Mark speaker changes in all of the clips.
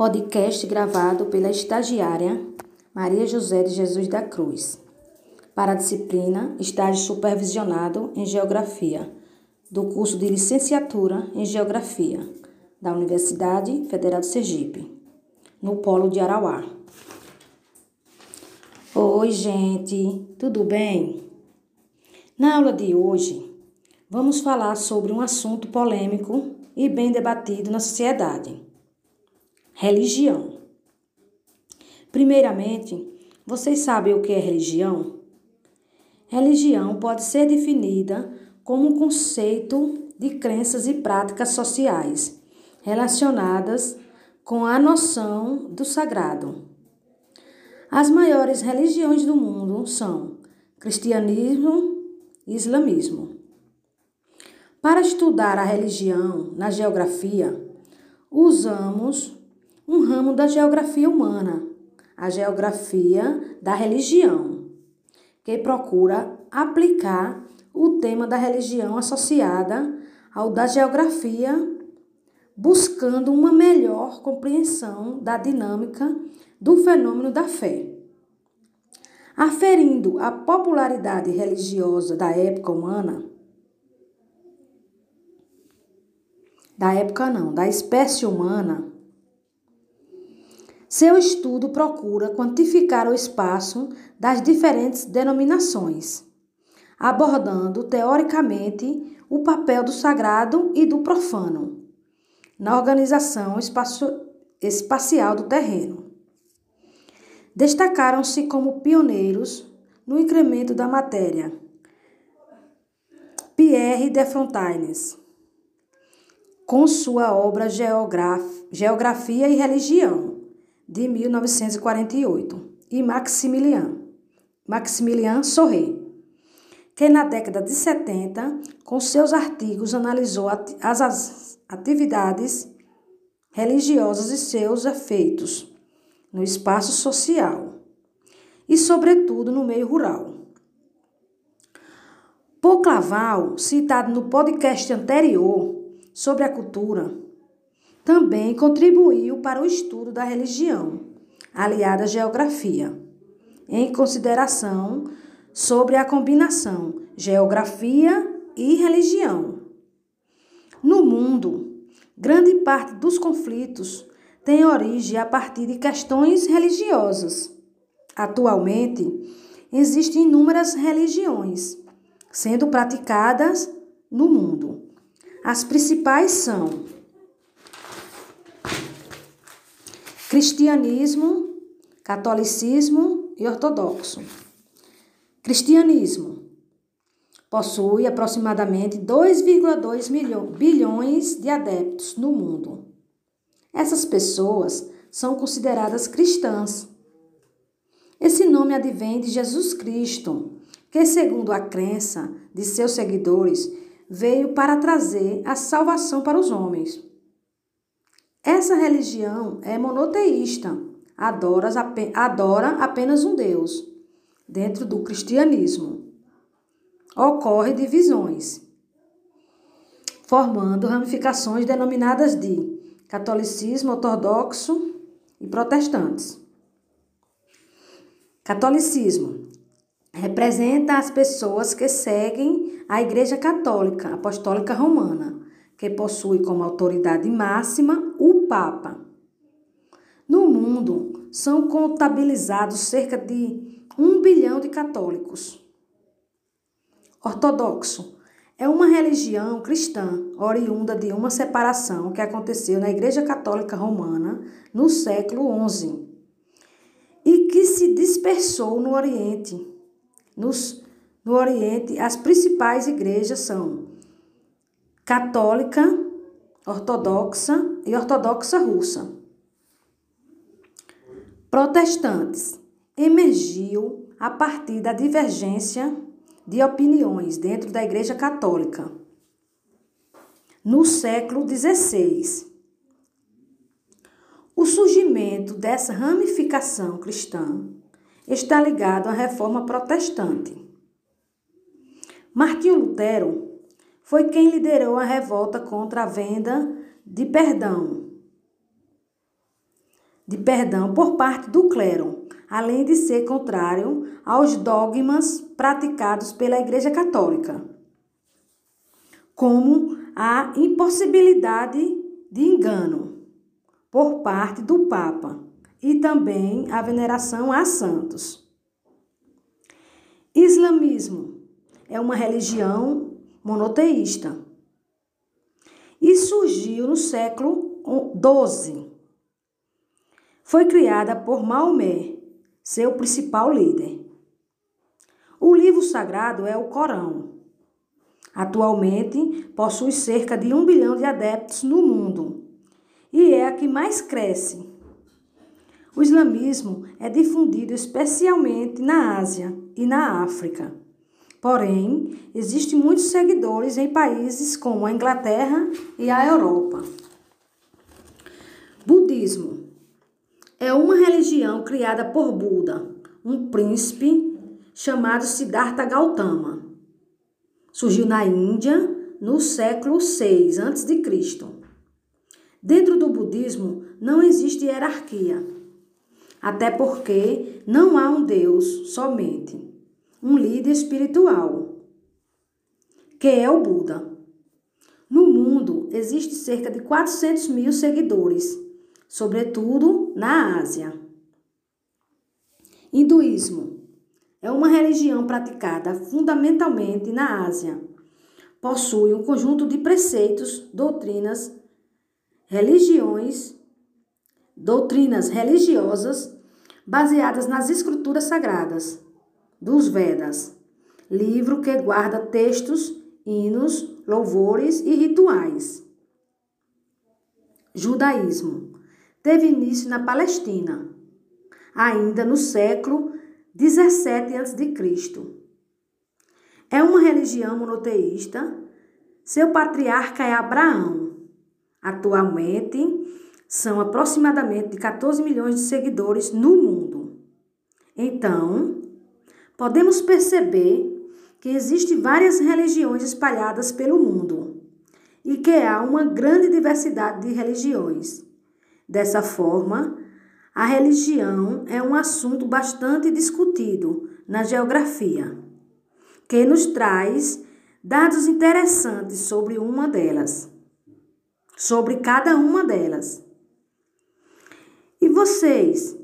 Speaker 1: Podcast gravado pela estagiária Maria José de Jesus da Cruz. Para a disciplina Estágio Supervisionado em Geografia, do curso de Licenciatura em Geografia, da Universidade Federal de Sergipe, no Polo de Arauá. Oi, gente, tudo bem? Na aula de hoje, vamos falar sobre um assunto polêmico e bem debatido na sociedade: religião. Primeiramente, vocês sabem o que é religião? Religião pode ser definida como um conceito de crenças e práticas sociais relacionadas com a noção do sagrado. As maiores religiões do mundo são cristianismo e islamismo. Para estudar a religião na geografia, usamos um ramo da geografia humana, a geografia da religião, que procura aplicar o tema da religião associada ao da geografia, buscando uma melhor compreensão da dinâmica do fenômeno da fé. Aferindo a popularidade religiosa da época humana, da época não, da espécie humana, seu estudo procura quantificar o espaço das diferentes denominações, abordando teoricamente o papel do sagrado e do profano na organização espacial do terreno. Destacaram-se como pioneiros no incremento da matéria Pierre de Frontaines, com sua obra Geografia e Religião, de 1948, e Maximilien, Maximilien Sorré, que na década de 70, com seus artigos, analisou as atividades religiosas e seus efeitos no espaço social e, sobretudo, no meio rural. Poclaval, citado no podcast anterior, sobre a cultura, também contribuiu para o estudo da religião, aliada à geografia, em consideração sobre a combinação geografia e religião. No mundo, grande parte dos conflitos tem origem a partir de questões religiosas. Atualmente, existem inúmeras religiões sendo praticadas no mundo. As principais são cristianismo, catolicismo e ortodoxo. Cristianismo possui aproximadamente 2,2 bilhões de adeptos no mundo. Essas pessoas são consideradas cristãs. Esse nome advém de Jesus Cristo, que, segundo a crença de seus seguidores, veio para trazer a salvação para os homens. Essa religião é monoteísta, adora, apenas um Deus, dentro do cristianismo. Ocorre divisões, formando ramificações denominadas de catolicismo ortodoxo e protestantes. Catolicismo representa as pessoas que seguem a Igreja Católica Apostólica Romana, que possui como autoridade máxima o Papa. No mundo, são contabilizados cerca de um bilhão de católicos. Ortodoxo é uma religião cristã oriunda de uma separação que aconteceu na Igreja Católica Romana no século XI e que se dispersou no Oriente nos, no Oriente, as principais igrejas são católica, ortodoxa e ortodoxa russa. Protestantes emergiu a partir da divergência de opiniões dentro da Igreja Católica no século XVI. O surgimento dessa ramificação cristã está ligado à reforma protestante. Martinho Lutero foi quem liderou a revolta contra a venda de perdão. de perdão por parte do clero, além de ser contrário aos dogmas praticados pela Igreja Católica, como a impossibilidade de engano por parte do Papa e também a veneração a santos. Islamismo é uma religião monoteísta e surgiu no século XII. Foi criada por Maomé, seu principal líder. O livro sagrado é o Corão. Atualmente possui cerca de um bilhão de adeptos no mundo e é a que mais cresce. O islamismo é difundido especialmente na Ásia e na África. Porém, existem muitos seguidores em países como a Inglaterra e a Europa. Budismo é uma religião criada por Buda, um príncipe chamado Siddhartha Gautama. Surgiu na Índia no século 6 a.C. Dentro do budismo não existe hierarquia, até porque não há um Deus somente um líder espiritual, que é o Buda. No mundo, existe cerca de 400 mil seguidores, sobretudo na Ásia. Hinduísmo é uma religião praticada fundamentalmente na Ásia. Possui um conjunto de preceitos, doutrinas, religiões, doutrinas religiosas baseadas nas escrituras sagradas dos Vedas, livro que guarda textos, hinos, louvores e rituais. Judaísmo teve início na Palestina, ainda no século 17 a.C. É uma religião monoteísta. Seu patriarca é Abraão. Atualmente, são aproximadamente 14 milhões de seguidores no mundo. Então, podemos perceber que existem várias religiões espalhadas pelo mundo e que há uma grande diversidade de religiões. Dessa forma, a religião é um assunto bastante discutido na geografia, que nos traz dados interessantes sobre uma delas, sobre cada uma delas. E vocês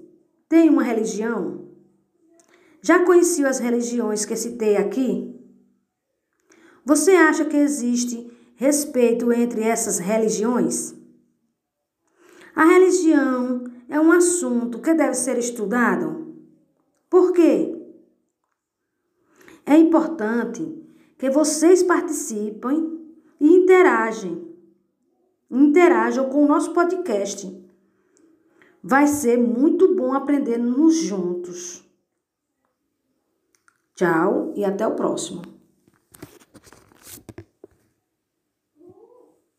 Speaker 1: têm uma religião? Já conheceu as religiões que citei aqui? Você acha que existe respeito entre essas religiões? A religião é um assunto que deve ser estudado. Por quê? É importante que vocês participem e interagem. Interajam com o nosso podcast. Vai ser muito bom aprendermos juntos. Tchau e até o próximo.